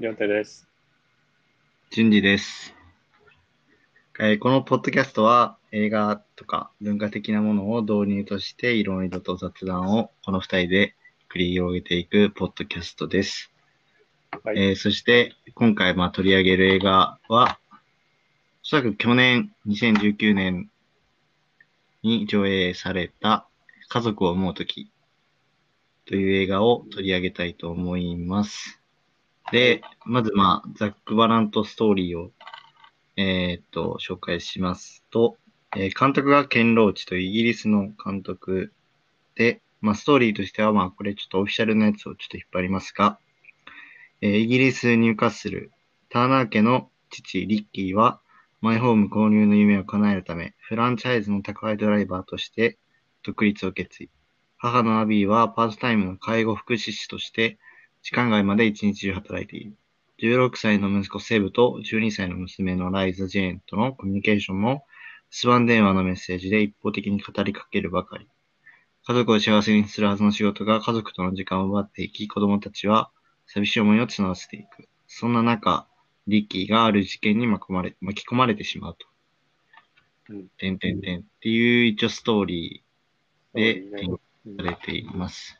りょうてです。順次です。えーこのポッドキャストは映画とか文化的なものを導入としていろいろと雑談をこの二人で繰り広げていくポッドキャストです。はい。えーそして今回まあ取り上げる映画は、おそらく去年2019年に上映された家族を思うときという映画を取り上げたいと思います。で、まずまあ、ザック・バラントストーリーを、えーっと、紹介しますと、えー監督がケン・ローチというイギリスの監督で、まあ、ストーリーとしては、まあ、これちょっとオフィシャルなやつをちょっと引っ張りますが、えーイギリス・ニューカッスル、ターナー家の父、リッキーは、マイホーム購入の夢を叶えるため、フランチャイズの宅配ドライバーとして独立を決意。母のアビーはパートタイムの介護福祉士として、時間外まで一日中働いている。16歳の息子セブと12歳の娘のライザ・ジェーンとのコミュニケーションも、スワン電話のメッセージで一方的に語りかけるばかり。家族を幸せにするはずの仕事が家族との時間を奪っていき、子供たちは寂しい思いを募らせていく。そんな中、リッキーがある事件に巻き込まれ巻き込まれてしまうと。うんてんてんてんっていう一応ストーリーで展うんされています。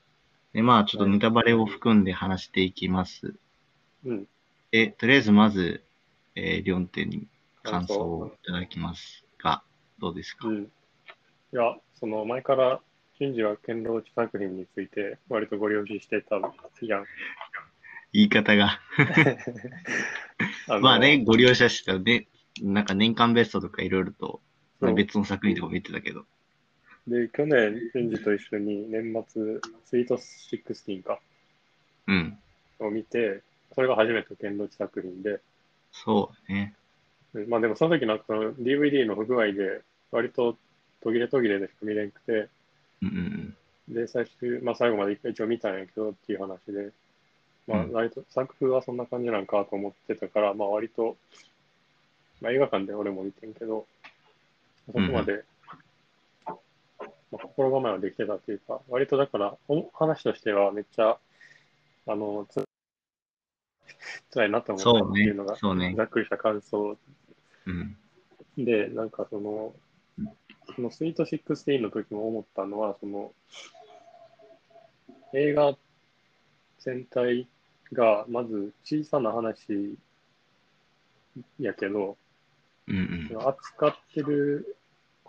で、まあ、ちょっとネタバレを含んで話していきます。うん。で、とりあえずまず、えー、両手に感想をいただきますが、どうですか、うん。いや、その前から、順次は堅牢地作品について割とご了承してたやん。言い方が。あのまあね、ご利用者してたね、なんか年間ベストとかいろいろと、そう別の作品とかも言ってたけど。で、去年、順次と一緒に年末、スイート16か、うん。を見て、それが初めて堅牢地作品で、そうだね。うんまあでもその時なんかその DVD の不具合で、割と途切れ途切れでしか見れんくて、うんうんで、最終、まあ最後まで一応見たんやけどっていう話で、まあうん。割と作風はそんな感じなんかと思ってたから、まあ割と、まあ映画館で俺も見てんけど、そこまで、まあ、心構えはできてたっていうか、割とだから、お話としてはめっちゃ、あの、つ 辛いなとうん。思ったっていうのが、。そうねざ。っくりした感想うん。で、なんかその、そのスイート16の時も思ったのは、その、映画全体がまず小さな話やけど、うんうん。扱ってる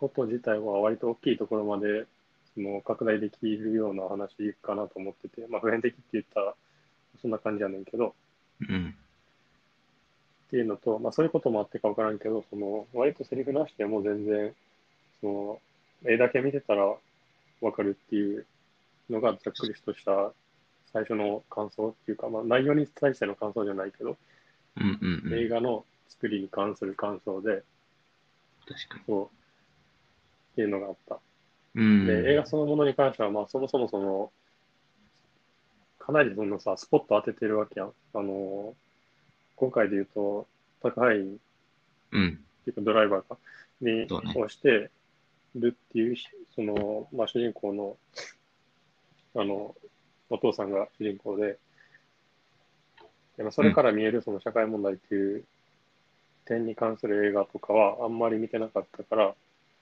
こと自体は割と大きいところまでその拡大できるような話かなと思ってて、まあ普遍的って言ったらそんな感じやねんけど、うん。っていうのと、まあそういうこともあってかわからんけど、その割とセリフなしでも全然、その絵だけ見てたらわかるっていうのがざっくりとした最初の感想っていうか、まあ内容に対しての感想じゃないけど、うんうんうん。映画の作りに関する感想で、確かに。そう、っていうのがあった。うん。で、映画そのものに関しては、まあそもそもその、かなりそのさ、スポット当ててるわけやん。あの、今回で言うと、宅配員うん。っていうかドライバーか、にそうね押してるっていうし、その、まあ、主人公の、あの、お父さんが主人公で、でまあそれから見えるその社会問題っていう点に関する映画とかはあんまり見てなかったから、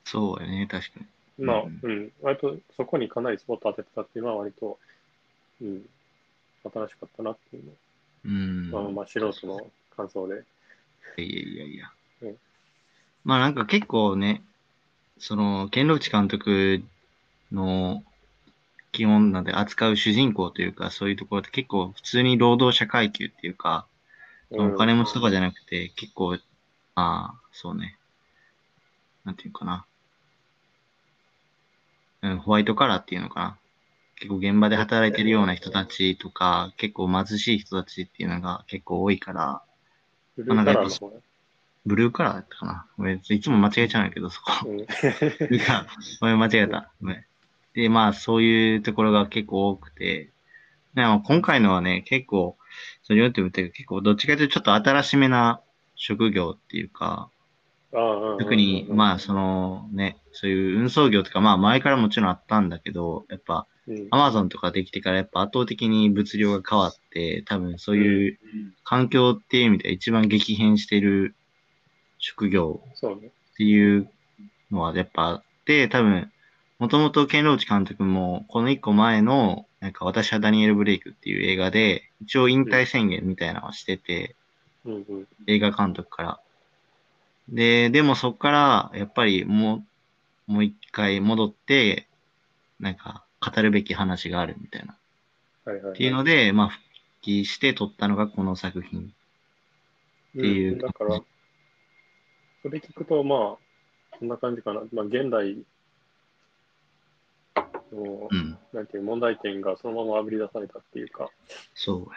そうやね、確かに。まあ、ううんん、割とそこにかなりスポット当ててたっていうのは割と、うん、新しかったなっていううん。の、まあ、まあ、素人の感想で。いやいやいやうん。まあなんか結構ね、その、ケンロチ監督の基本なんで扱う主人公というか、そういうところって結構普通に労働者階級っていうか、お金持ちとかじゃなくて、結構、ああ、そうね。なんていうかな。うん、ホワイトカラーっていうのかな。結構現場で働いてるような人たちとか、結構貧しい人たちっていうのが結構多いから、ブルーカラーのブルーカラーだったかなごめん、いつも間違えちゃうんだけど、そこ。うんブルーカラーごめん、間違えた。ごめん。で、まあ、そういうところが結構多くて、でも今回のはね、結構、それよって言って結構、どっちかというとちょっと新しめな職業っていうか、特に、まあ、そのね、そういう運送業とか、まあ、前からもちろんあったんだけど、やっぱ、アマゾンとかできてから、やっぱ圧倒的に物量が変わって、多分そういう環境っていう意味で一番激変してる職業っていうのはやっぱあって、多分、もともとケンローチ監督も、この一個前の、なんか私はダニエル・ブレイクっていう映画で、一応引退宣言みたいなのをしてて、映画監督から。で、でもそこから、やっぱりもう、もう一回戻って、なんか、語るべき話があるみたいな。はいはいはい、っていうので、まあ、復帰して撮ったのがこの作品っていう、うん、だから、それ聞くと、まあ、そんな感じかな。まあ、現代の、うん、なんていう問題点がそのままあぶり出されたっていうか。そうやね。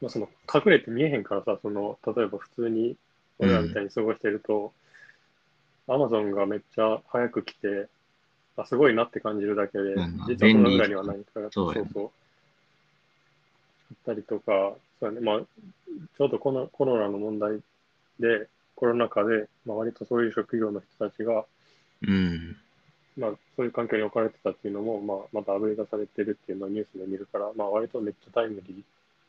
まあ、その隠れて見えへんからさ、その、例えば普通に俺らみたいに過ごしてると、アマゾンがめっちゃ早く来て、あすごいなって感じるだけで、実はそのぐらいにはないから、そうそうそう。ったりとか、そうね、まあ、ちょうどこのコロナの問題で、コロナ禍で、まあ、割とそういう職業の人たちが、うん、まあ、そういう環境に置かれてたっていうのも、まあ、またあぶり出されてるっていうのをニュースで見るから、まあ、割とめっちゃタイムリー、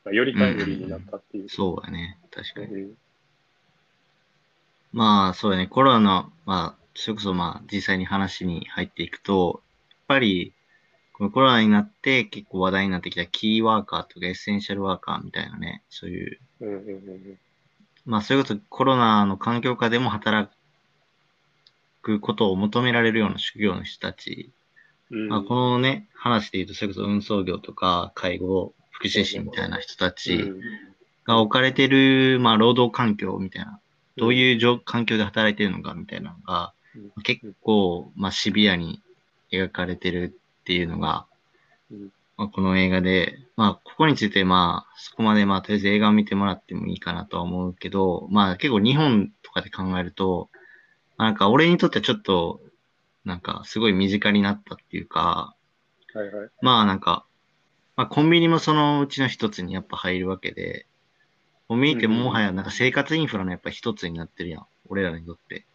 まあ、よりタイムリーになったっていう。うん、そうだね、確かに。うん、まあ、そうだね、コロナ、まあ、それこそまあ、実際に話に入っていくと、やっぱり、このコロナになって結構話題になってきたキーワーカーとかエッセンシャルワーカーみたいなね、そういう、うんうんうんまあ、それこそコロナの環境下でも働くことを求められるような職業の人たち、うん、まあ、このね、話で言うと、それこそ運送業とか介護、福祉士みたいな人たちが置かれてる、まあ、労働環境みたいな、どういう環境で働いてるのかみたいなのが、結構、まあ、シビアに描かれてるっていうのが、まあ、この映画で、まあ、ここについて、まあ、そこまで、まあ、とりあえず映画を見てもらってもいいかなとは思うけど、まあ、結構日本とかで考えると、なんか俺にとってはちょっと、なんかすごい身近になったっていうか、はいはい、まあなんか、まあコンビニもそのうちの一つにやっぱ入るわけで、コンビニってもはやなんか生活インフラのやっぱ一つになってるやん。俺らにとって。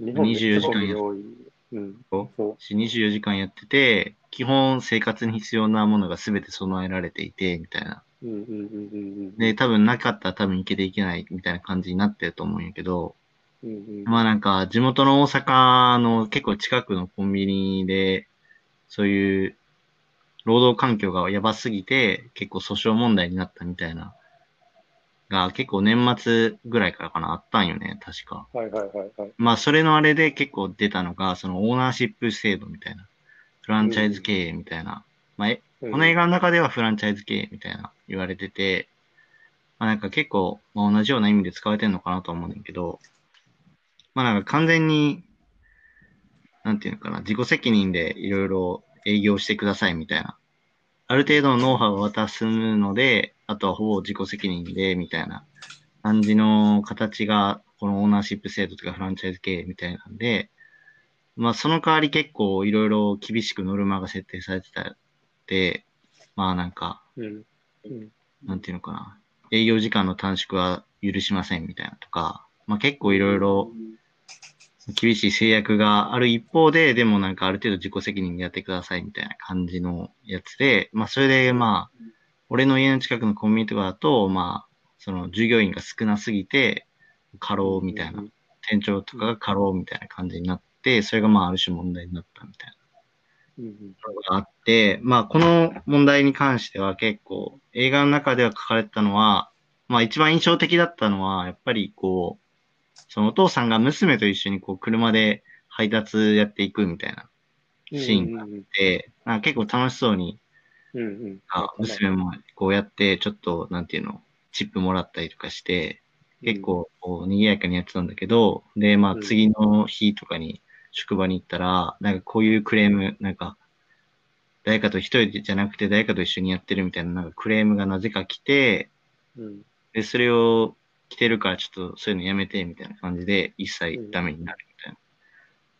24時間や、うん、そう。24時間やってて、基本生活に必要なものが全て備えられていて、みたいな。で、多分なかったら多分いけていけないみたいな感じになってると思うんやけど、うんうん、まあなんか、地元の大阪の結構近くのコンビニで、そういう労働環境がやばすぎて、結構訴訟問題になったみたいな、が結構年末ぐらいからかな、あったんよね、確か。はいはいはい、はい。まあそれのあれで結構出たのが、そのオーナーシップ制度みたいな、フランチャイズ経営みたいな、うん、まあ、この映画の中ではフランチャイズ経営みたいな言われてて、まあなんか結構、まあ、同じような意味で使われてるのかなと思うんだけど、まあなんか完全に、なんていうのかな、自己責任でいろいろ営業してくださいみたいな。ある程度のノウハウを渡すので、あとはほぼ自己責任で、みたいな感じの形が、このオーナーシップ制度とかフランチャイズ経営みたいなんで、まあその代わり結構いろいろ厳しくノルマが設定されてたって、まあなんか、うんうん、なんていうのかな、営業時間の短縮は許しませんみたいなとか、まあ結構いろいろ厳しい制約がある一方で、でもなんかある程度自己責任でやってくださいみたいな感じのやつで、まあそれでまあ、俺の家の近くのコンビニとかだと、まあ、その従業員が少なすぎて、過労みたいな、店長とかが過労みたいな感じになって、それがまあある種問題になったみたいな。のがあって、まあこの問題に関しては結構映画の中では書かれてたのは、まあ一番印象的だったのは、やっぱりこう、そのお父さんが娘と一緒にこう車で配達やっていくみたいなシーンがあって、うんうん、結構楽しそうに、うんうん、あ娘もこうやってちょっと、なんていうの、チップもらったりとかして、結構こう賑やかにやってたんだけど、で、まあ次の日とかに職場に行ったら、なんかこういうクレーム、なんか、誰かと一人じゃなくて誰かと一緒にやってるみたいな、なんかクレームがなぜか来て、うん、で、それを来てるからちょっとそういうのやめて、みたいな感じで、一切ダメになるみたいな。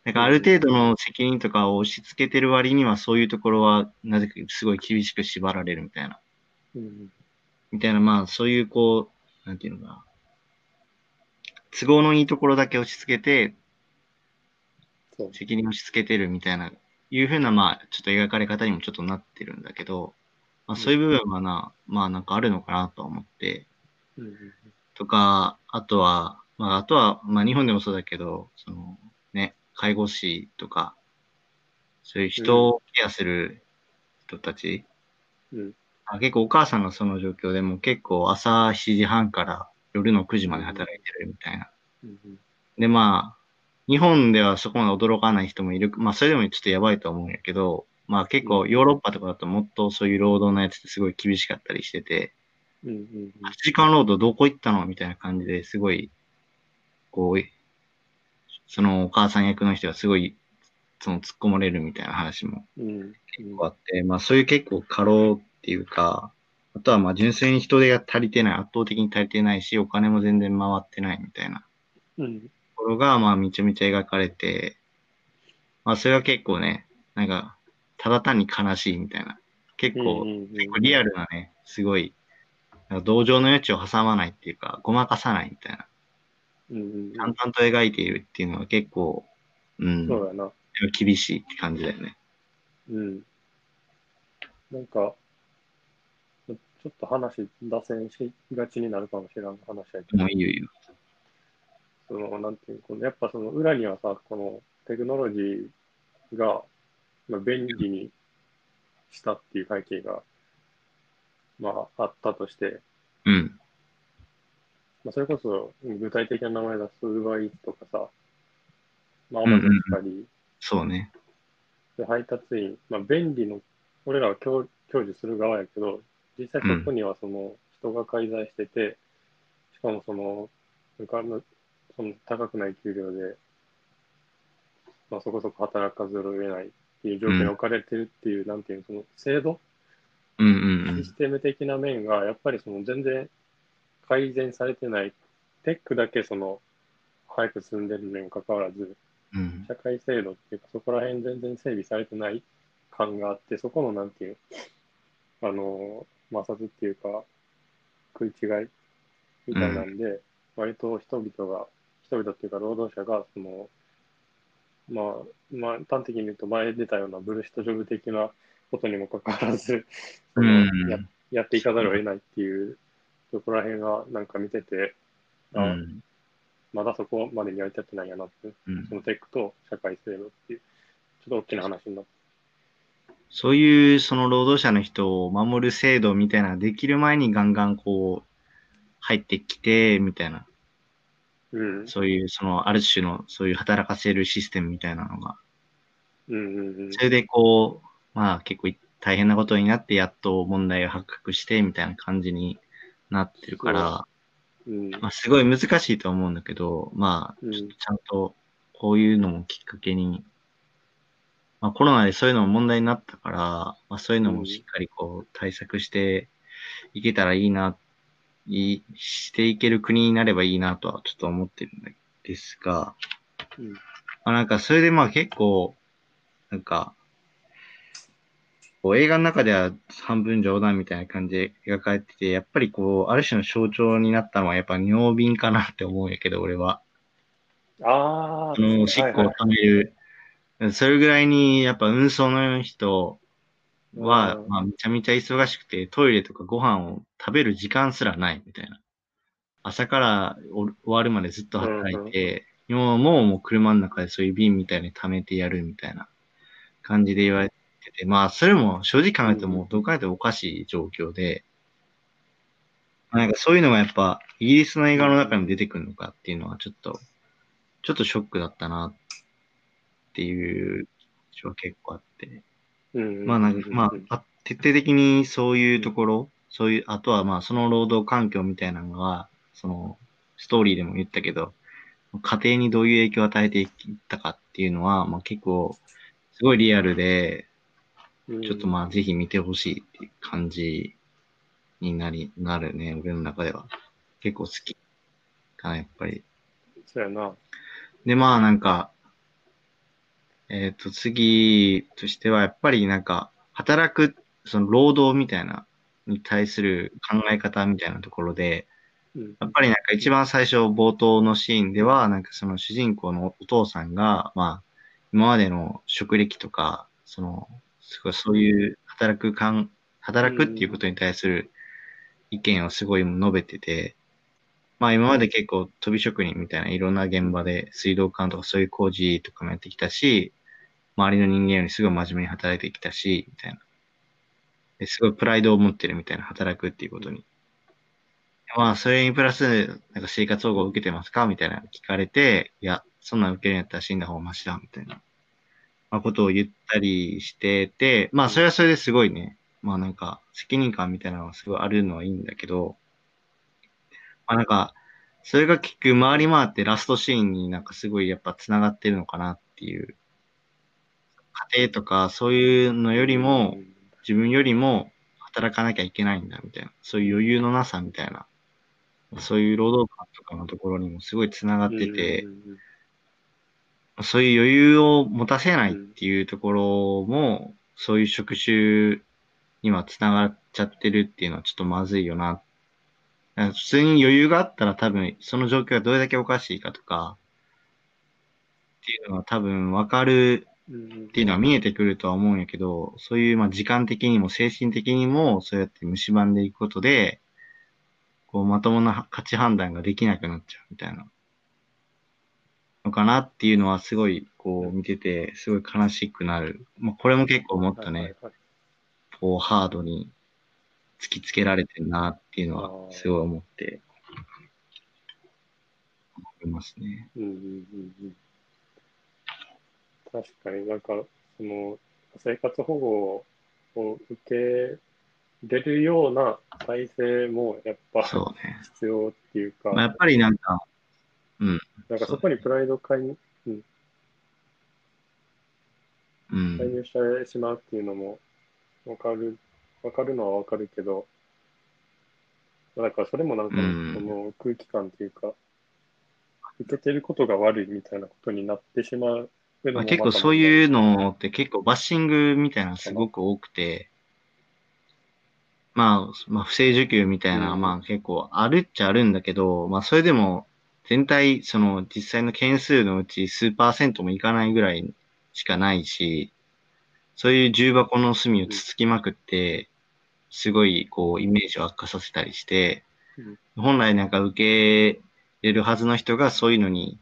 なんかある程度の責任とかを押し付けてる割には、そういうところは、なぜかすごい厳しく縛られるみたいな。うん、みたいな、まあ、そういうこう、なんていうのかな。都合のいいところだけ押し付けて。責任を押し付けてるみたいな、いうふうな、まあ、ちょっと描かれ方にもちょっとなってるんだけど、まあ、そういう部分はな、まあなんかあるのかなとは思って、とか、あとは、まああとは、まあ日本でもそうだけど、そのね、介護士とか、そういう人をケアする人たち、うん。あ結構お母さんがその状況でもう結構朝7時半から夜の9時まで働いてるみたいな。うんうん。で、まあ、日本ではそこまで驚かない人もいる。まあ、それでもちょっとやばいと思うんやけど、まあ結構ヨーロッパとかだともっとそういう労働のやつってすごい厳しかったりしてて、うんうん8時間労働どこ行ったのみたいな感じですごい、こう、そのお母さん役の人がすごい、その突っ込まれるみたいな話もうんうん。結構あって、まあそういう結構過労っていうか、あとはまあ純粋に人手が足りてない、圧倒的に足りてないし、お金も全然回ってないみたいな。うん。ところが、まあめちゃめちゃ描かれて、まあそれは結構ね、なんか、ただ単に悲しいみたいな。結構、うんうんうん。結構リアルなね、すごい、同情の余地を挟まないっていうか、ごまかさないみたいな。うんうん淡々と描いているっていうのは結構、うん、そうやな。厳しいって感じだよね。うん。なんか、ちょっと話、脱線しがちになるかもしれない話やけどもういいよいいよ。その、なんていうのこの、やっぱその裏にはさ、このテクノロジーが、まあ、便利にしたっていう背景が、まあ、あったとして、うん。まあ、それこそ具体的な名前出す UberEats とかさ、まあ、うんうん Amazon しかり、そうね。で配達員、まあ、便利の、俺らは享享受する側やけど、実際そこにはその人が介在してて、しかもその、そのその高くない給料で、まあ、そこそこ働かざるを得ないっていう状況に置かれてるっていう、なんていうの、その制度、うんうんうん。シス。テム的な面が、やっぱりその全然改善されてない、テックだけその、早く進んでるのにもかかわらず、うん。社会制度っていうか、そこら辺全然整備されてない感があって、そこのなんていう、あの、摩擦っていうか、食い違いみたいなんで、割と人々が、人々っていうか労働者が、その、まあ、まあ、端的に言うと前出たようなブルシットジョブ的なことにもかかわらず、そのうんややっていかざるを得ないっていうところら辺がなんか見てて、あうんまだそこまでにやりたってないやなって、うんそのテックと社会制度っていう、ちょっと大きな話になって。そういうその労働者の人を守る制度みたいなできる前にガンガンこう入ってきて、みたいな。うん。そういうそのある種のそういう働かせるシステムみたいなのが。うんうんうんそれでこう、まあ結構大変なことになってやっと問題が発覚してみたいな感じになってるから、うん。まあすごい難しいと思うんだけど、まあうん。ちょっとちゃんとこういうのもきっかけに、まあコロナでそういうのも問題になったから、まあそういうのもしっかりこう対策していけたらいいな、いいしていける国になればいいなとはちょっと思ってるんですが、うん。まあなんかそれでまあ結構、なんか、こう映画の中では半分冗談みたいな感じで描かれてて、やっぱりこう、ある種の象徴になったのはやっぱ尿瓶かなって思うんやけど、俺は。ああ、そのおしっこをはいはい溜める。それぐらいに、やっぱ運送の人はう、んまあめちゃめちゃ忙しくて、トイレとかご飯を食べる時間すらないみたいな。朝からお終わるまでずっと働いて、もうもうもう車の中でそういう瓶みたいに溜めてやるみたいな感じで言われてて、まあそれも正直考えてもどう考えてもおかしい状況で、なんかそういうのがやっぱイギリスの映画の中にも出てくるのかっていうのはちょっと、ちょっとショックだったなっていう気は結構あって。うんまあなんか、まあ、あ徹底的にそういうところ、そういう、あとはまあその労働環境みたいなのが、そのストーリーでも言ったけど、家庭にどういう影響を与えていったかっていうのは、まあ結構、すごいリアルで、ちょっとまあぜひ見てほしいっていう感じになり、なるね、俺の中では。結構好きかな、やっぱり。そうやな。で、まあなんか、えっ、と、次としては、やっぱりなんか、働く、その労働みたいな、に対する考え方みたいなところで、うんやっぱりなんか一番最初冒頭のシーンでは、なんかその主人公のお父さんが、まあ、今までの職歴とか、その、すごいそういう働く感、働くっていうことに対する意見をすごい述べてて、まあ今まで結構飛び職人みたいないろんな現場で水道管とかそういう工事とかもやってきたし、周りの人間よりすごい真面目に働いてきたし、みたいな。ですごいプライドを持ってるみたいな、働くっていうことに。まあ、それにプラス、なんか生活保護を受けてますか？みたいなの聞かれて、いや、そんなん受けるんやったら死んだ方がマシだ、みたいな、まあ、ことを言ったりしてて、まあ、それはそれですごいね、まあなんか、責任感みたいなのがすごいあるのはいいんだけど、まあなんか、それが結局回り回ってラストシーンになんかすごいやっぱ繋がってるのかなっていう、家庭とかそういうのよりも、自分よりも働かなきゃいけないんだみたいな、そういう余裕のなさみたいな、そういう労働感とかのところにもすごい繋がってて、そういう余裕を持たせないっていうところも、そういう職種には繋がっちゃってるっていうのはちょっとまずいよな。普通に余裕があったら多分その状況がどれだけおかしいかとか、っていうのは多分わかるっていうのは見えてくるとは思うんやけど、そういうまあ時間的にも精神的にもそうやって蝕んでいくことで、こうまともな価値判断ができなくなっちゃうみたいなのかなっていうのはすごいこう見てて、すごい悲しくなる。まあこれも結構もっとね、こうハードに突きつけられてるなっていうのはすごい思って、思いますね。うんうんうんうん確かになんか、その、生活保護を受けれるような体制もやっぱそうね。必要っていうか、まあ、やっぱりなんか、うん、なんかそこにプライド介入うん。介入してしまうっていうのもわかる、わかるのはわかるけど、だからそれもなんか、うん。その空気感っていうか、受けてることが悪いみたいなことになってしまうまあ、結構そういうのって結構バッシングみたいなのすごく多くて、まあ、まあ、不正受給みたいな、うん。まあ結構あるっちゃあるんだけど、まあそれでも全体、その実際の件数のうち数パーセントもいかないぐらいしかないし、そういう重箱の隅をつつきまくって、すごいこうイメージを悪化させたりして、本来なんか受けれるはずの人がそういうのに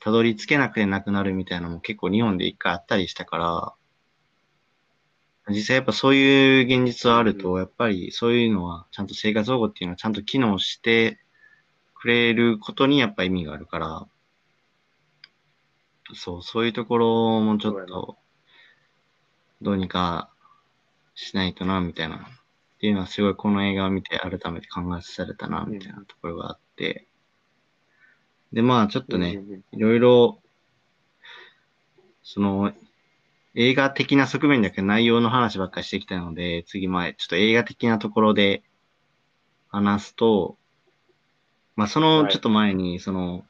たどり着けなくてなくなるみたいなのも結構日本で一回あったりしたから、実際やっぱそういう現実はあると、やっぱりそういうのはちゃんと生活保護っていうのはちゃんと機能してくれることにやっぱ意味があるから、そう、そういうところもちょっとどうにかしないとな、みたいな。っていうのはすごいこの映画を見て改めて考えさせられたな、みたいなところがあって。で、まあちょっとね、いろいろ、その、映画的な側面だけど内容の話ばっかりしてきたので、次前、ちょっと映画的なところで話すと、まあそのはい。ちょっと前に、その、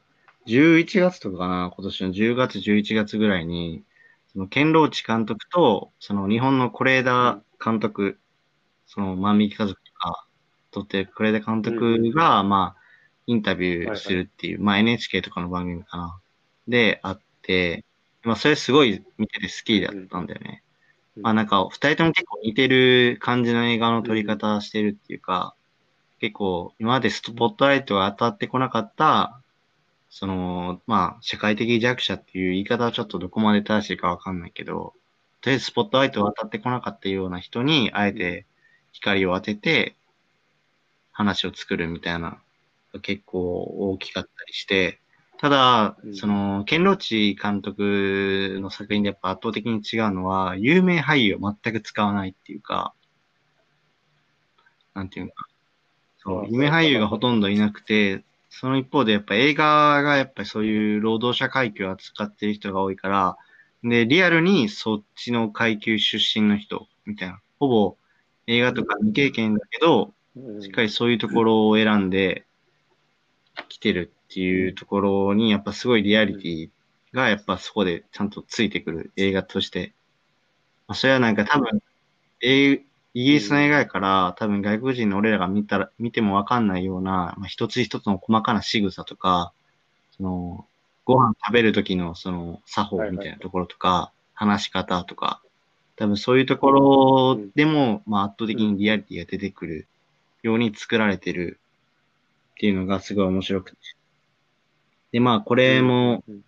11月とかかな、今年の10月、11月ぐらいに、その、ケンローチ監督と、その、日本の是枝監督、その、万引き家族とか、撮ってる是枝監督が、まあ、インタビューするっていう、まあ NHK とかの番組かな。で、あって、まあそれすごい見てて好きだったんだよね。うん。まあなんか、二人とも結構似てる感じの映画の撮り方してるっていうか、結構今までスポットライトが当たってこなかった、その、まあ、社会的弱者っていう言い方はちょっとどこまで正しいかわかんないけど、とりあえずスポットライトが当たってこなかったような人に、あえて光を当てて、話を作るみたいな、結構大きかったりして、ただう、んその、ケンローチ監督の作品でやっぱ圧倒的に違うのは、有名俳優を全く使わないっていうか、なんていうのか。そうあ、有名俳優がほとんどいなくて、その一方でやっぱ映画がやっぱりそういう労働者階級を扱ってる人が多いから、で、リアルにそっちの階級出身の人、みたいな。ほぼ映画とか未経験だけど、うんしっかりそういうところを選んで来てるっていうところに、やっぱすごいリアリティがやっぱそこでちゃんとついてくる映画として。まあ、それはなんか多分、映イギリスの映画やから、多分外国人の俺らが見たら、見てもわかんないような、まあ、一つ一つの細かな仕草とか、その、ご飯食べる時のその作法みたいなところとか、話し方とか、多分そういうところでも、まあ圧倒的にリアリティが出てくるように作られてるっていうのがすごい面白くて。で、まあこれも、うん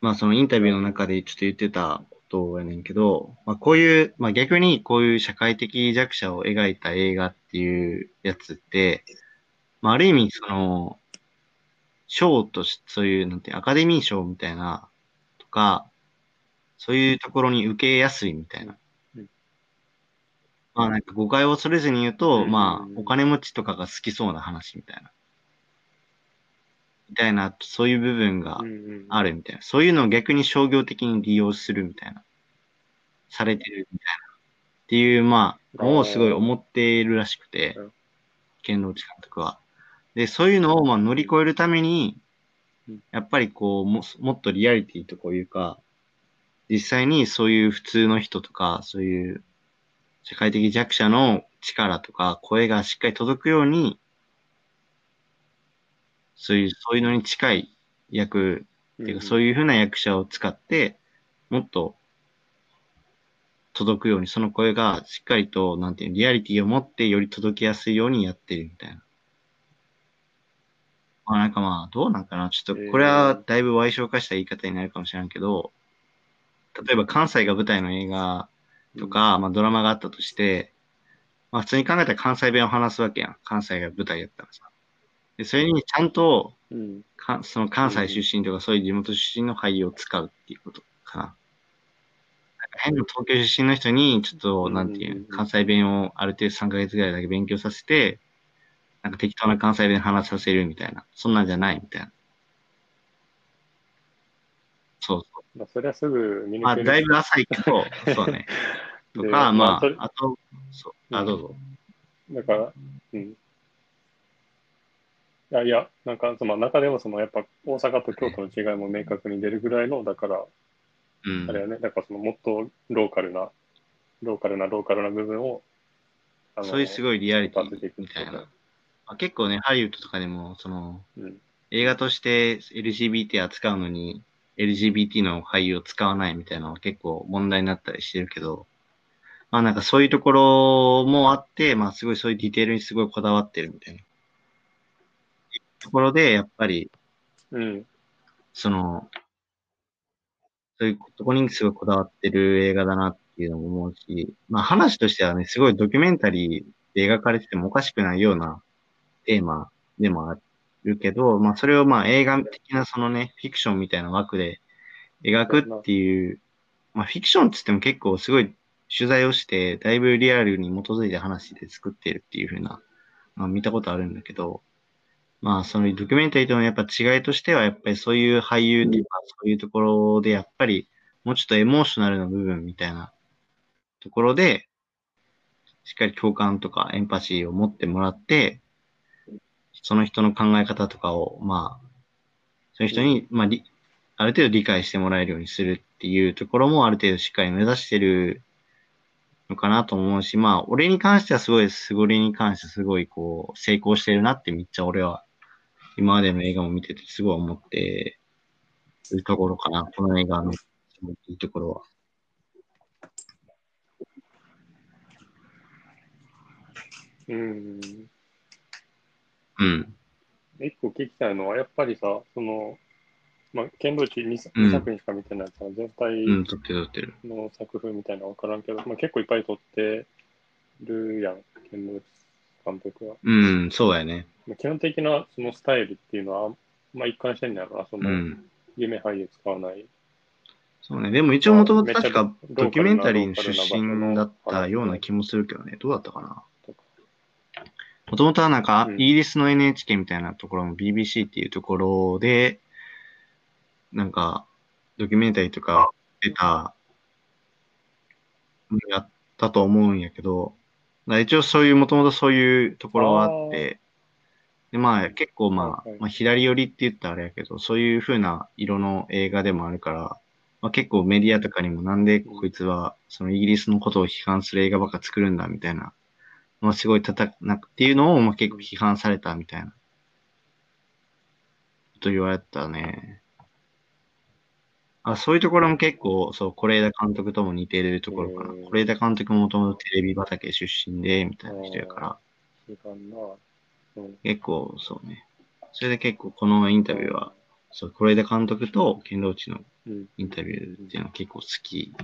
まあそのインタビューの中でちょっと言ってたことやねんけど、まあこういう、まあ逆にこういう社会的弱者を描いた映画っていうやつって、まあある意味その、賞とし、そういう、なんていうアカデミー賞みたいな、とか、そういうところに受けやすいみたいなうん。まあなんか誤解を恐れずに言うと、うんまあお金持ちとかが好きそうな話みたいな。みたいな、そういう部分があるみたいな。そういうのを逆に商業的に利用するみたいな。されてるみたいな。っていう、まあ、のをすごい思っているらしくてうん、剣道内監督は。で、そういうのをまあ乗り越えるためにうん、やっぱりこう、ももっとリアリティとこういうか、実際にそういう普通の人とか、そういう社会的弱者の力とか声がしっかり届くように、そういう、そういうのに近い役っていうか、そういうふうな役者を使って、もっと届くように、その声がしっかりと、なんていうの、リアリティを持ってより届きやすいようにやってるみたいな。まあなんかまあ、どうなんかな。ちょっと、これはだいぶ歪償化した言い方になるかもしれんけど、例えば関西が舞台の映画とか、まあドラマがあったとして、まあ普通に考えたら関西弁を話すわけやん。関西が舞台やったらさ。で、それにちゃんと、うん。かその関西出身とかそういう地元出身の俳優を使うっていうことかな。なんか変な東京出身の人に、ちょっと、うんなんていう関西弁をある程度3ヶ月ぐらいだけ勉強させて、なんか適当な関西弁話させるみたいな。そんなんじゃないみたいな。そうそまあ、それはすぐ見う。まあ、抜ける。だいぶ浅いけど、そうね。とでか、まあ、あと、そう、あ、どうぞ。だから、うん。いや、いや、なんか、その中でも、その、やっぱ、大阪と京都の違いも明確に出るぐらいの、だから、うんあ。れはね、だから、その、もっとローカルな、ローカルな、ローカルな部分を、あそういうすごいリアリティ出せていくみたいな。まあ、結構ね、ハリウッドとかでも、その、うん。映画として LGBT 扱うのに LGBT の俳優を使わないみたいなのは結構問題になったりしてるけど、まあなんかそういうところもあって、まあすごいそういうディテールにすごいこだわってるみたいな。ところで、やっぱり、うん。その、そういうところにすごいこだわってる映画だなっていうのも思うし、まあ話としてはね、すごいドキュメンタリーで描かれててもおかしくないようなテーマでもあるけど、まあそれをまあ映画的なそのね、フィクションみたいな枠で描くっていう、まあフィクションって言っても結構すごい取材をして、だいぶリアルに基づいた話で作ってるっていう風な、まあ見たことあるんだけど、まあそのドキュメンタリーとのやっぱ違いとしては、やっぱりそういう俳優とかそういうところでやっぱりもうちょっとエモーショナルな部分みたいなところで、しっかり共感とかエンパシーを持ってもらって、その人の考え方とかを、まあ、そういう人に、まあ、りある程度理解してもらえるようにするっていうところもある程度しっかり目指してるのかなと思うし、まあ、俺に関してはすごい、すごりに関してすごいこう、成功してるなってめっちゃ俺は、今までの映画も見ててすごい思ってるところかな、この映画のいいところは。うん。うん。一個聞きたいのは、やっぱりさ、その、まあ、剣道地 2, うん作品しか見てないから、全体。の作風みたいなの分からんけど、まあ、結構いっぱい撮ってるやん、剣道地監督は。うん、そうやね。まあ、基本的なそのスタイルっていうのは、まあ、一貫してんだろうな、そうの、ん。夢俳優使わない。そうね。でも一応もともと確かドキュメンタリーの出身だったような気もするけどね。どうだったかな。もともとはなんか、うんイギリスの NHK みたいなところの BBC っていうところで、なんか、ドキュメンタリーとか出た、やったと思うんやけど、ら一応そういう、もともとそういうところはあって、で、まあ結構まあ、まあ左寄りって言ったらあれやけど、そういう風な色の映画でもあるから、まあ、結構メディアとかにもなんでこいつはそのイギリスのことを批判する映画ばっか作るんだみたいな、まあすごい叩くなっていうのをまあ結構批判されたみたいなこと言われたね。あそういうところも結構、そう、是枝監督とも似てるところかな。うん是枝監督ももともとテレビ畑出身で、みたいな人やから。結構そうね。それで結構このインタビューは、そう、是枝監督と剣道地のうん。インタビューっていうのは結構好き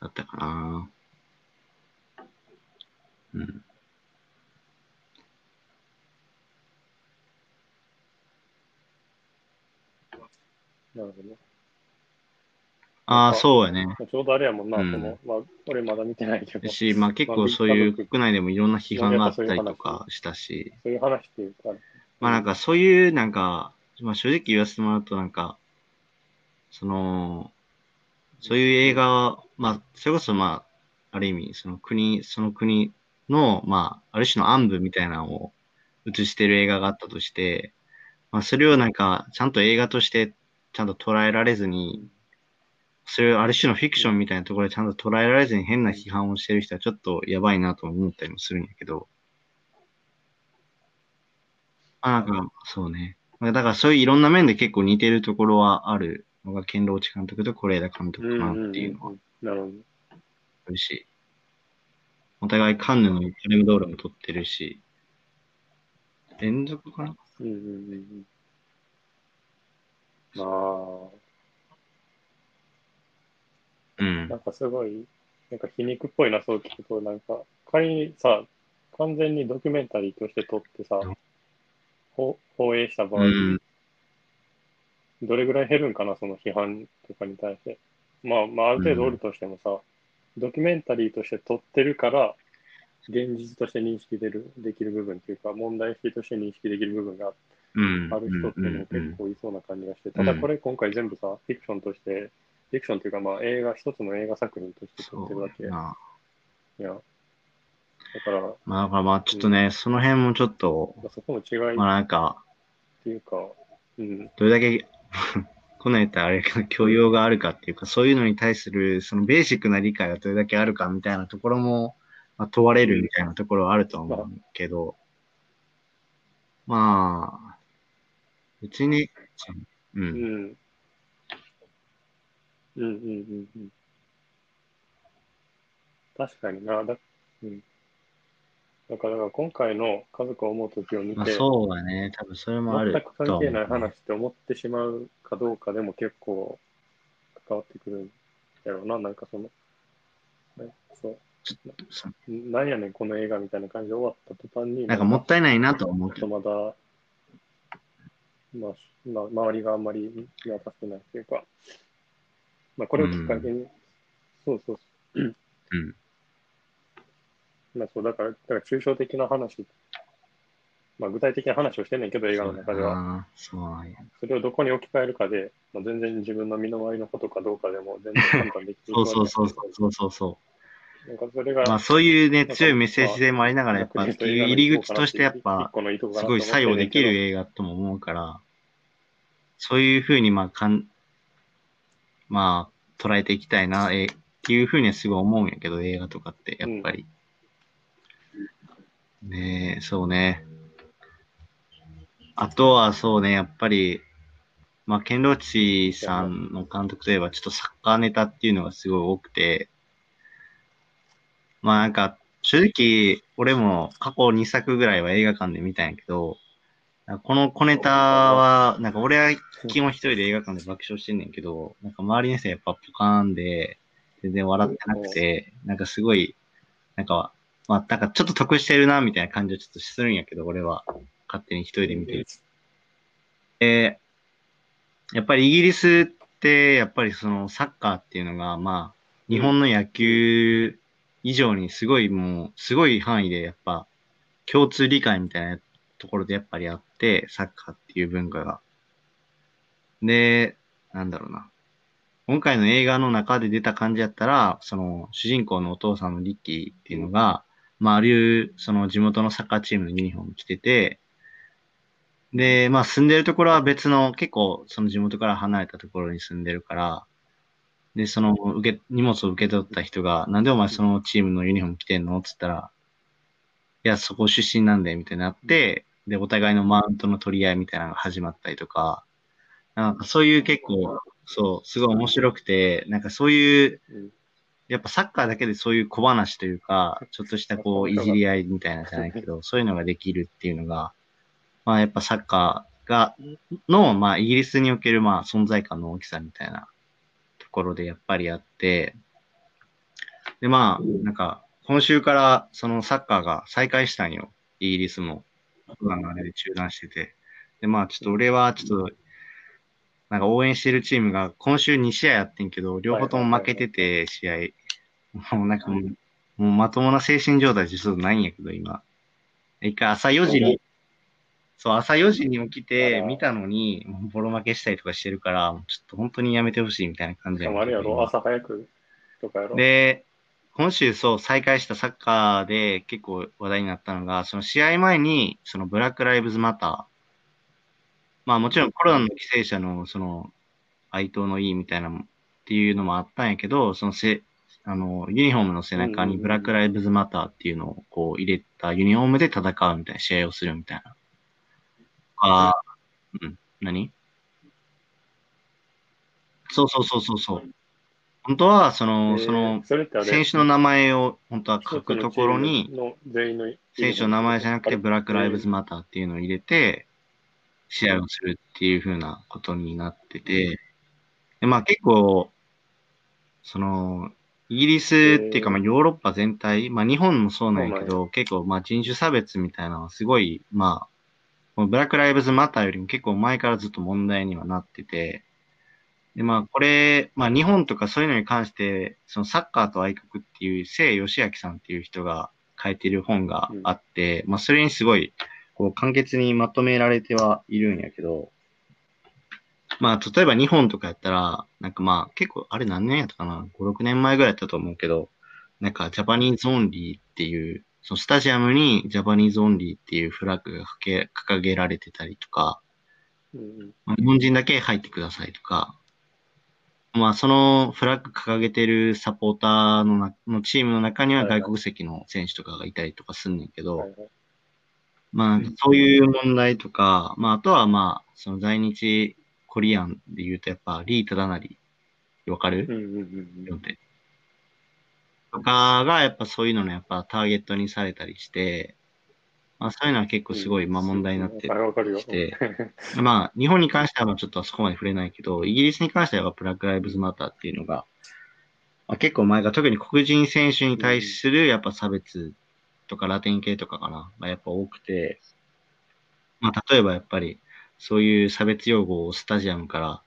だったかな。うん。なるほどね。ああ、そうやね。まあちょうどあれやもんな、うんその、まあ、俺まだ見てないけど。し、まあ結構そういう国内でもいろんな批判があったりとかしたし、そういう話っていうか、まあなんかそういうなんか、まあ正直言わせてもらうとなんか、その、そういう映画は、まあそれこそまあ、ある意味その国、その国の、まあある種の暗部みたいなのを映してる映画があったとして、まあそれをなんかちゃんと映画としてちゃんと捉えられずに、それをある種のフィクションみたいなところでちゃんと捉えられずに変な批判をしてる人はちょっとやばいなと思ったりもするんやけど、あ、なんか、そうね。だからそういういろんな面で結構似てるところはあるのが、剣道地監督と是枝監督かなっていうのはなるほど。あるし、お互いカンヌのパルムドールも取ってるし、連続かなうんうんうんうん。まあ、うんな。んかすごい、なんか皮肉っぽいな、そう聞くと、なんか、仮にさ、完全にドキュメンタリーとして撮ってさ、ほ放映した場合、うん。どれぐらい減るんかな、その批判とかに対して。まあ、まあ、ある程度おるとしてもさ、ドキュメンタリーとして撮ってるから、現実として認識でるできる部分っていうか、問題意識として認識できる部分がうん。ある人っていうのも結構いそうな感じがして、ただこれ今回全部さ、フィクションとして、フィクションというか、まあ映画、一つの映画作品として撮ってるそうだけ。いや、だから、ままあ、だからまあ、ちょっとね、その辺もちょっと、あ、そこの違いっまあなんか、ていうか、うん、どれだけ、こんなん言ったらあれやけど、教養があるかっていうか、そういうのに対する、そのベーシックな理解がどれだけあるかみたいなところも、まあ、問われるみたいなところはあると思うけど、まあ、別に、う。うんん。うんうんうんうん。確かにな、だ、うん。だから、今回の家族を思うときを見まあて、そうだね。多分それもある全く関係ない話って思ってしまうかどうかでも結構関わってくるんやろうな、なんかその、ねそう、なんやねんこの映画みたいな感じで終わった途端に、なんかもったいないなと思うけど。ちょっとまだ、まあ、まあ、周りがあんまり見渡してないっていうか、まあ、これをきっかけに、そうそうそう、うん。まあ、そう、だから、だから抽象的な話、まあ、具体的な話をしてんねんけど、映画の中では。ああ、そうなんや。それをどこに置き換えるかで、まあ、全然自分の身の回りのことかどうかでも全然判断できる そうそうそうそうそうそう。なんかそれが、まあそういうね、強いメッセージ性もありながら、やっぱ入り口としてやっぱ、すごい作用できる映画とも思うから、そういうふうにまあかん、まあ捉えていきたいな、えっていうふうにはすごい思うんやけど、映画とかってやっぱり。ねえ、そうね。あとはそうね、やっぱり、まあ、ケンロチさんの監督といえば、ちょっとサッカーネタっていうのがすごい多くて、まあなんか、正直、俺も過去2作ぐらいは映画館で見たんやけど、この小ネタは、なんか俺は基本一人で映画館で爆笑してんねんけど、なんか周りの人はやっぱポカーンで、全然笑ってなくて、なんかすごい、なんか、まあ、なんかちょっと得してるな、みたいな感じはちょっとするんやけど、俺は。勝手に一人で見てる。で、やっぱりイギリスって、やっぱりそのサッカーっていうのが、まあ、日本の野球以上にすごいもう、すごい範囲でやっぱ、共通理解みたいなところでやっぱりあって、サッカーっていう文化が。で、なんだろうな。今回の映画の中で出た感じやったら、その主人公のお父さんのリッキーっていうのが、まあ、あるその地元のサッカーチームのユニフォーム着てて、で、まあ住んでるところは別の結構その地元から離れたところに住んでるから、で、その、受け、荷物を受け取った人が、なんでお前そのチームのユニフォーム着てんの？っつったら、いや、そこ出身なんで、みたいになって、で、お互いのマウントの取り合いみたいなのが始まったりとか、なんかそういう結構、そう、すごい面白くて、なんかそういう、うんやっぱサッカーだけでそういう小話というか、ちょっとしたこう、いじり合いみたいなじゃないけど、そういうのができるっていうのが、まあやっぱサッカーが、の、まあイギリスにおけるまあ存在感の大きさみたいなところでやっぱりあって、でまあ、なんか、今週からそのサッカーが再開したんよ。イギリスも。のあれで中断してて。でまあちょっと俺はちょっと、なんか応援してるチームが今週2試合やってんけど、両方とも負けてて、試合。もうなんかもう、もうまともな精神状態じゃちょっとないんやけど、今。一回朝4時に、そう、朝4時に起きて見たのに、ボロ負けしたりとかしてるから、ちょっと本当にやめてほしいみたいな感じしやねんけどかもあれやろ、朝早くとかやろ。で、今週そう、再開したサッカーで結構話題になったのが、その試合前に、そのブラック・ライブズ・マター。まあもちろんコロナの犠牲者のその哀悼の意みたいなっていうのもあったんやけど、そのせ、あの、ユニフォームの背中にブラック・ライブズ・マターっていうのをこう入れたユニフォームで戦うみたいな試合をするみたいな。ああ、うん、何？そうそうそうそうそう。本当は、その、えーその、それってあれ？選手の名前を本当は書くところに、一つのチームの全員の選手の名前じゃなくて、ブラック・ライブズ・マターっていうのを入れて、試合をするっていう風なことになってて、で、まあ結構、その、イギリスっていうか、まあヨーロッパ全体、まあ日本もそうなんやけど、結構まあ人種差別みたいなのはすごい、まあ、ブラック・ライブズ・マターよりも結構前からずっと問題にはなってて、で、まあ、これ、まあ、日本とかそういうのに関して、そのサッカーと愛国っていう、聖義明さんっていう人が書いてる本があって、まあ、それにすごい、こう、簡潔にまとめられてはいるんやけど、まあ、例えば日本とかやったら、なんかまあ、結構、あれ何年やったかな ?5、6年前ぐらいやったと思うけど、なんか、 Japanese only っていう、そのスタジアムに Japanese only っていうフラッグが掲げられてたりとか、うんうんまあ日本人だけ入ってくださいとか、まあ、そのフラッグ掲げてるサポーターのなのチームの中には外国籍の選手とかがいたりとかすんねんけど、はいはい。まあ、そういう問題とか、まあ、あとはまあ、その在日コリアンで言うと、やっぱ、リー・タダナリ、わかる？うんうんうんよって。とかが、やっぱそういうのの、やっぱターゲットにされたりして、まあ、そういうのは結構すごい、まあ、問題になってあ、わかるよ。して。まあ、日本に関してはまあちょっとそこまで触れないけど、イギリスに関してはブラック・ライブズ・マターっていうのが、まあ、結構前が特に黒人選手に対するやっぱ差別とかラテン系とかかな、がやっぱ多くて、まあ、例えばやっぱりそういう差別用語をスタジアムから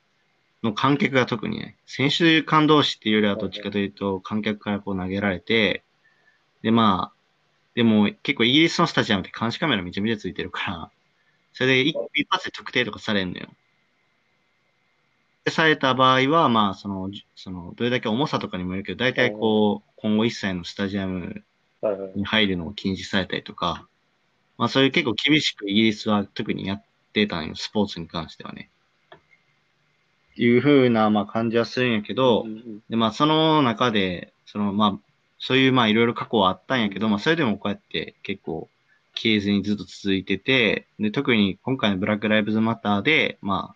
の観客が特にね、選手間同士っていうよりはどっちかというと観客からこう投げられて、でまあ、でも結構イギリスのスタジアムって監視カメラめちゃめちゃついてるから、それで一一発で特定とかされるのよ。でされた場合は、まあ、その、じその、どれだけ重さとかにもよるけど、大体こう、今後一切のスタジアムに入るのを禁止されたりとか、まあ、そういう結構厳しくイギリスは特にやってたんよ、スポーツに関してはね。いう風な、まあ、感じはするんやけど、で、まあ、その中で、その、まあ、そういう、まあ、いろいろ過去はあったんやけど、まあ、それでもこうやって結構消えずにずっと続いてて、で、特に今回のブラック・ライブズ・マターで、まあ、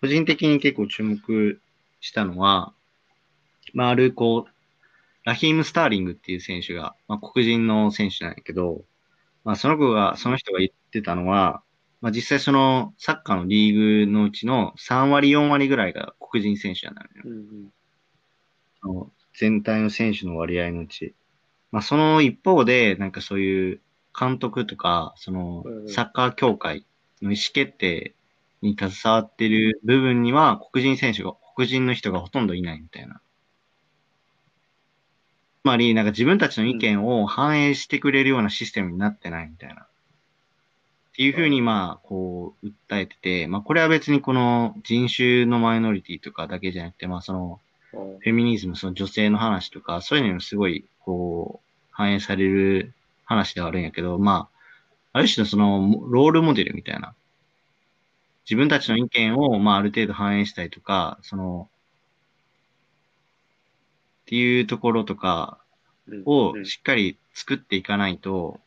個人的に結構注目したのは、まあ、ある、こう、ラヒーム・スターリングっていう選手が、まあ、黒人の選手なんやけど、まあ、その子が、その人が言ってたのは、まあ、実際そのサッカーのリーグのうちの3割、4割ぐらいが黒人選手になるのよ。うんうん全体の選手の割合のうち。まあ、その一方で、なんかそういう監督とか、そのうんサッカー協会の意思決定に携わっている部分には、黒人選手が、黒人の人がほとんどいないみたいな。つまり、なんか自分たちの意見を反映してくれるようなシステムになってないみたいな。っていうふうに、まあ、こう、訴えてて、まあ、これは別にこの人種のマイノリティとかだけじゃなくて、まあ、その、うんフェミニズム、その女性の話とか、そういうのにもすごい、こう、反映される話ではあるんやけど、まあ、ある種のその、ロールモデルみたいな。自分たちの意見を、まあ、ある程度反映したりとか、その、っていうところとかうん。をうん。しっかり作っていかないと、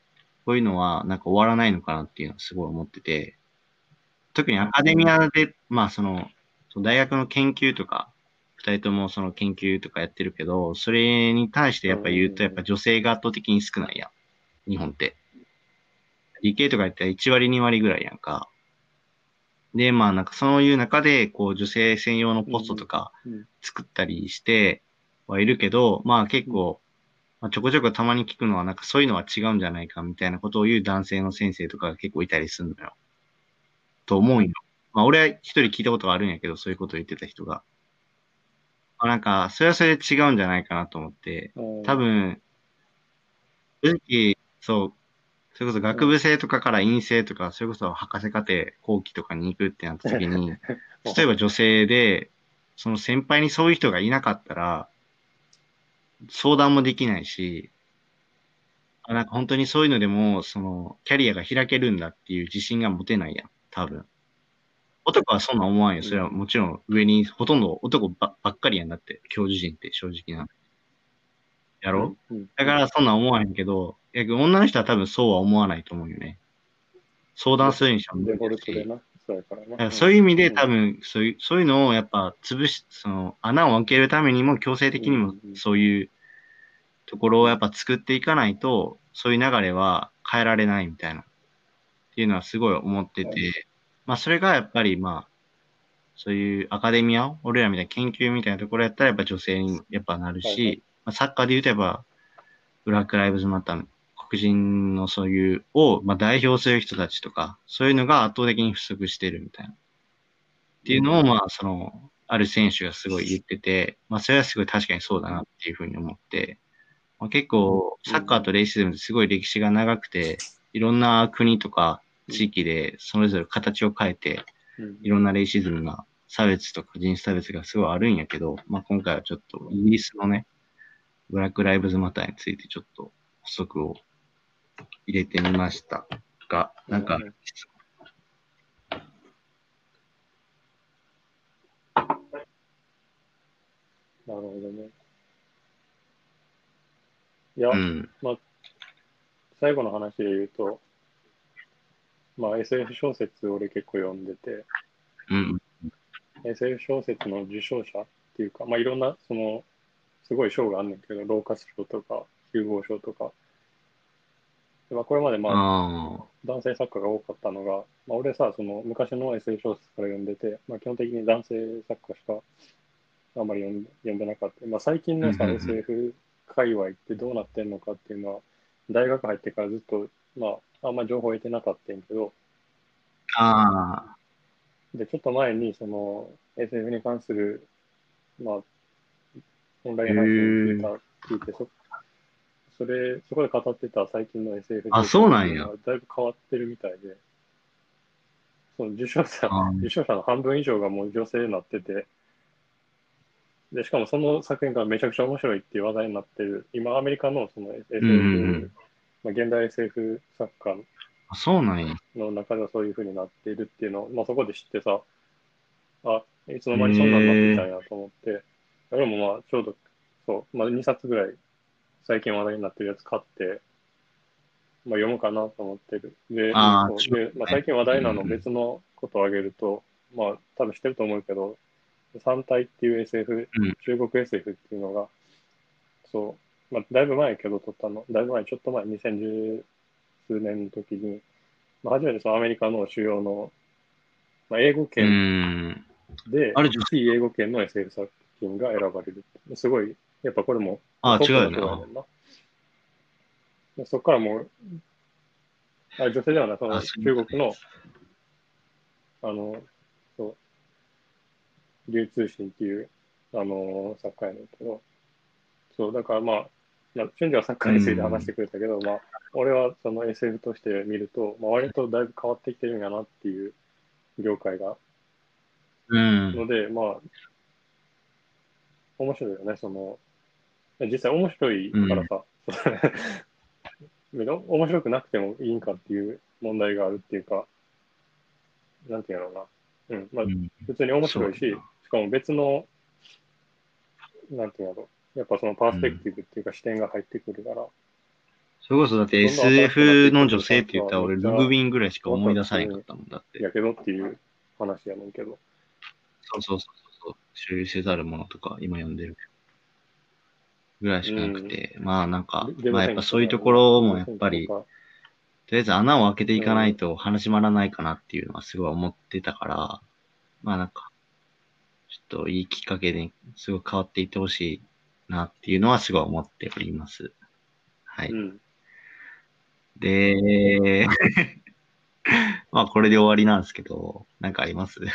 こういうのはなんか終わらないのかなっていうのはすごい思ってて、特にアカデミアで、まあその、その大学の研究とか、二人ともその研究とかやってるけど、それに対してやっぱ言うと、やっぱ女性が圧倒的に少ないやん。日本って。理系とかやったら1割2割ぐらいやんか。で、まあなんかそういう中で、こう女性専用のポストとかうん作ったりしてはいるけど、まあ結構、まあ、ちょこちょこたまに聞くのは、なんかそういうのは違うんじゃないかみたいなことを言う男性の先生とかが結構いたりするのよ。と思うんよ。まあ俺は一人聞いたことがあるんやけど、そういうことを言ってた人が。まあ、なんか、それはそれで違うんじゃないかなと思って、うん多分、正直、そう、それこそ学部生とかから院生とか、それこそ博士課程後期とかに行くってなった時に、例えば女性で、その先輩にそういう人がいなかったら、相談もできないし、あなんか本当にそういうのでも、その、キャリアが開けるんだっていう自信が持てないやん、多分。男はそんな思わんよ。それはもちろん上にほとんど男ばばっかりやんだって、教授陣って正直な。やろ、うん。だからそんな思わへんけど、いや女の人は多分そうは思わないと思うよね。相談するにしても。し。そういう意味でん。多分そういう、そういうのをやっぱ潰し、その穴を開けるためにも強制的にもそういうところをやっぱ作っていかないと、そういう流れは変えられないみたいな、っていうのはすごい思ってはて、まあそれがやっぱりまあ、そういうアカデミア、俺らみたいな研究みたいなところやったらやっぱ女性にやっぱなるし、まあ、サッカーで言うとやっぱ、ブラックライブズマター、黒人のそういう、を、まあ、代表する人たちとか、そういうのが圧倒的に不足してるみたいな。っていうのを、まあ、その、ある選手がすごい言ってて、まあ、それはすごい確かにそうだなっていうふうに思って、まあ、結構、サッカーとレイシズムってすごい歴史が長くて、いろんな国とか地域でそれぞれ形を変えて、うん。いろんなレイシズムが、差別とか人種差別がすごいあるんやけど、まあ今回はちょっとイギリスのね、ブラックライブズマターについてちょっと補足を入れてみましたが、なんかうん、なるほどね。いや、うん、最後の話で言うと、まあ SF 小説俺結構読んでて、うん、SF 小説の受賞者っていうか、まあいろんな、その、すごい賞があんねんけど、ローカス賞とか、ヒューゴー賞とか、でまあこれまでまああ男性作家が多かったのが、まあ、俺さ、その昔の SF 小説から読んでて、まあ、基本的に男性作家しかあんまり読ん読んでなかった。まあ、最近のさ、SF 界隈ってどうなってんのかっていうのは、大学入ってからずっと、まあ、あんま情報を得てなかったんやけど、あ、あで、ちょっと前に、その SF に関する、まあ、オンライン配信聞いた、聞いて、そそれ、そこで語ってた最近の SF あそうなんや。だいぶ変わってるみたいで、その受賞者受賞者の半分以上がもう女性になってて、で、しかもその作品がめちゃくちゃ面白いっていう話題になってる、今アメリカのその SF、まあ、現代 SF 作家あ、そうなんや。の中ではそういう風になっているっていうのを、まあ、そこで知ってさ、あ、いつの間にそんなになってきたんやと思って、俺もまあちょうど、そう、まあ、2冊ぐらい最近話題になってるやつ買って、まあ、読むかなと思ってる。で、あでまあ、最近話題なのうん別のことを挙げると、まあ多分知ってると思うけど、三体っていう SF、うん中国 SF っていうのが、そう、まあ、だいぶ前やけど撮ったの、だいぶ前、ちょっと前、2010数年の時に、まあ、初めてそのアメリカの主要の、まあ、英語う圏ん。で、あるじゃん非英語圏の SF 作品が選ばれる。すごい、やっぱこれも、あ、トップ違うよなそこからもう、あ女性ではない、そのあそう。中国の、あの、そう、流通信っていう、あの、作家やねんけど、そう、だからまあ、まあ、俊二はサッカーについて話してくれたけど、まあ、俺はその SF として見ると、まあ、割とだいぶ変わってきてるんやなっていう業界が。うん。ので、まあ、面白いよね、その、実際面白いからさ、別に 面白くなくてもいいんかっていう問題があるっていうか、なんていうのかな。うん、まあう、ん。普通に面白いし、しかも別の、なんていうのやっぱそのパースペクティブっていうか視点が入ってくるから、それこそだって SF の女性って言ったら俺、ルグビンぐらいしか思い出さなかったもんだって。やけどっていう話やねんけど、そうそうそうそう。所有せざるものとか今読んでるぐらいしかなくて、まあなんか、まあやっぱそういうところもやっぱり、とりあえず穴を開けていかないと話まらないかなっていうのはすごい思ってたから、まあなんか、ちょっといいきっかけですごい変わっていってほしいなっていうのはすごい思っております。はい。うん。で、まあこれで終わりなんですけど、なんかあります？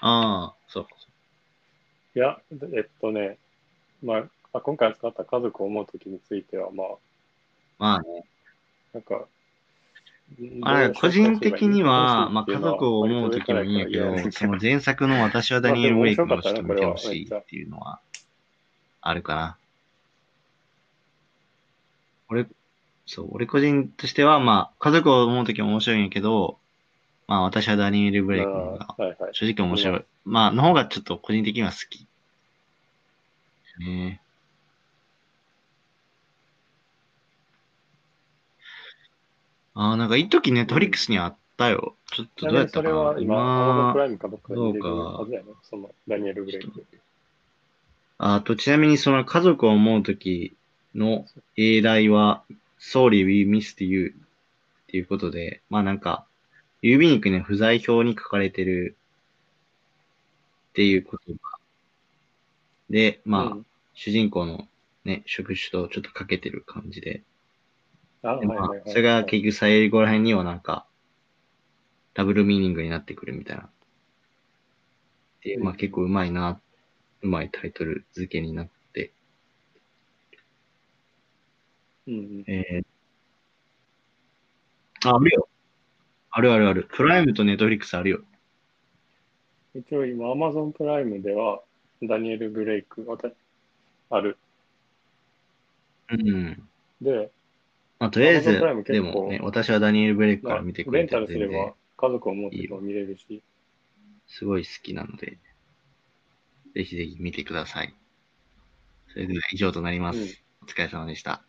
ああ、そうか。いや、えっとね、まあ、あ今回扱った家族を思うときについては、まあ、まあね。なんか、あれ個人的には、まあ家族を思うときもいいんやけど、その前作の私はダニエル・ウェイクの人見てほしいっていうのは、あるかな。俺、そう、俺個人としては、まあ、家族を思うときも面白いんやけど、まあ私はダニエル・ブレイクの方が。正直面白い。まあ、の方がちょっと個人的には好き。ねああ、なんか一時ネットフリックスにあったよ。ちょっとどうやったかなそれは今、アマゾンライムかどっかで見れるはずやね。その、ダニエル・ブレイク。あと、ちなみにその家族を思うときの英題は、Sorry, we missed you っていうことで、まあなんか、郵便局に不在表に書かれてるっていうことが。で、まあ、うん主人公のね、職種とちょっとかけてる感じで。あ、はいでまあはいはい。それが結局最後ら辺にはなんか、ダブルミーニングになってくるみたいな。で、まあ結構うまいな、うまいタイトル付けになって、うんうん。えー、あ、あるよ。あるあるある。プライムとネットフリックスあるよ。一応今、アマゾンプライムでは、ダニエル・ブレイクがある。うん。で、まあとりあえずでもね、私はダニエル・ブレイクかまあら見てくレンれたら全タルすれば然、家族を持っても見れるし、すごい好きなので、ぜひぜひ見てください。それでは以上となります。うんお疲れ様でした。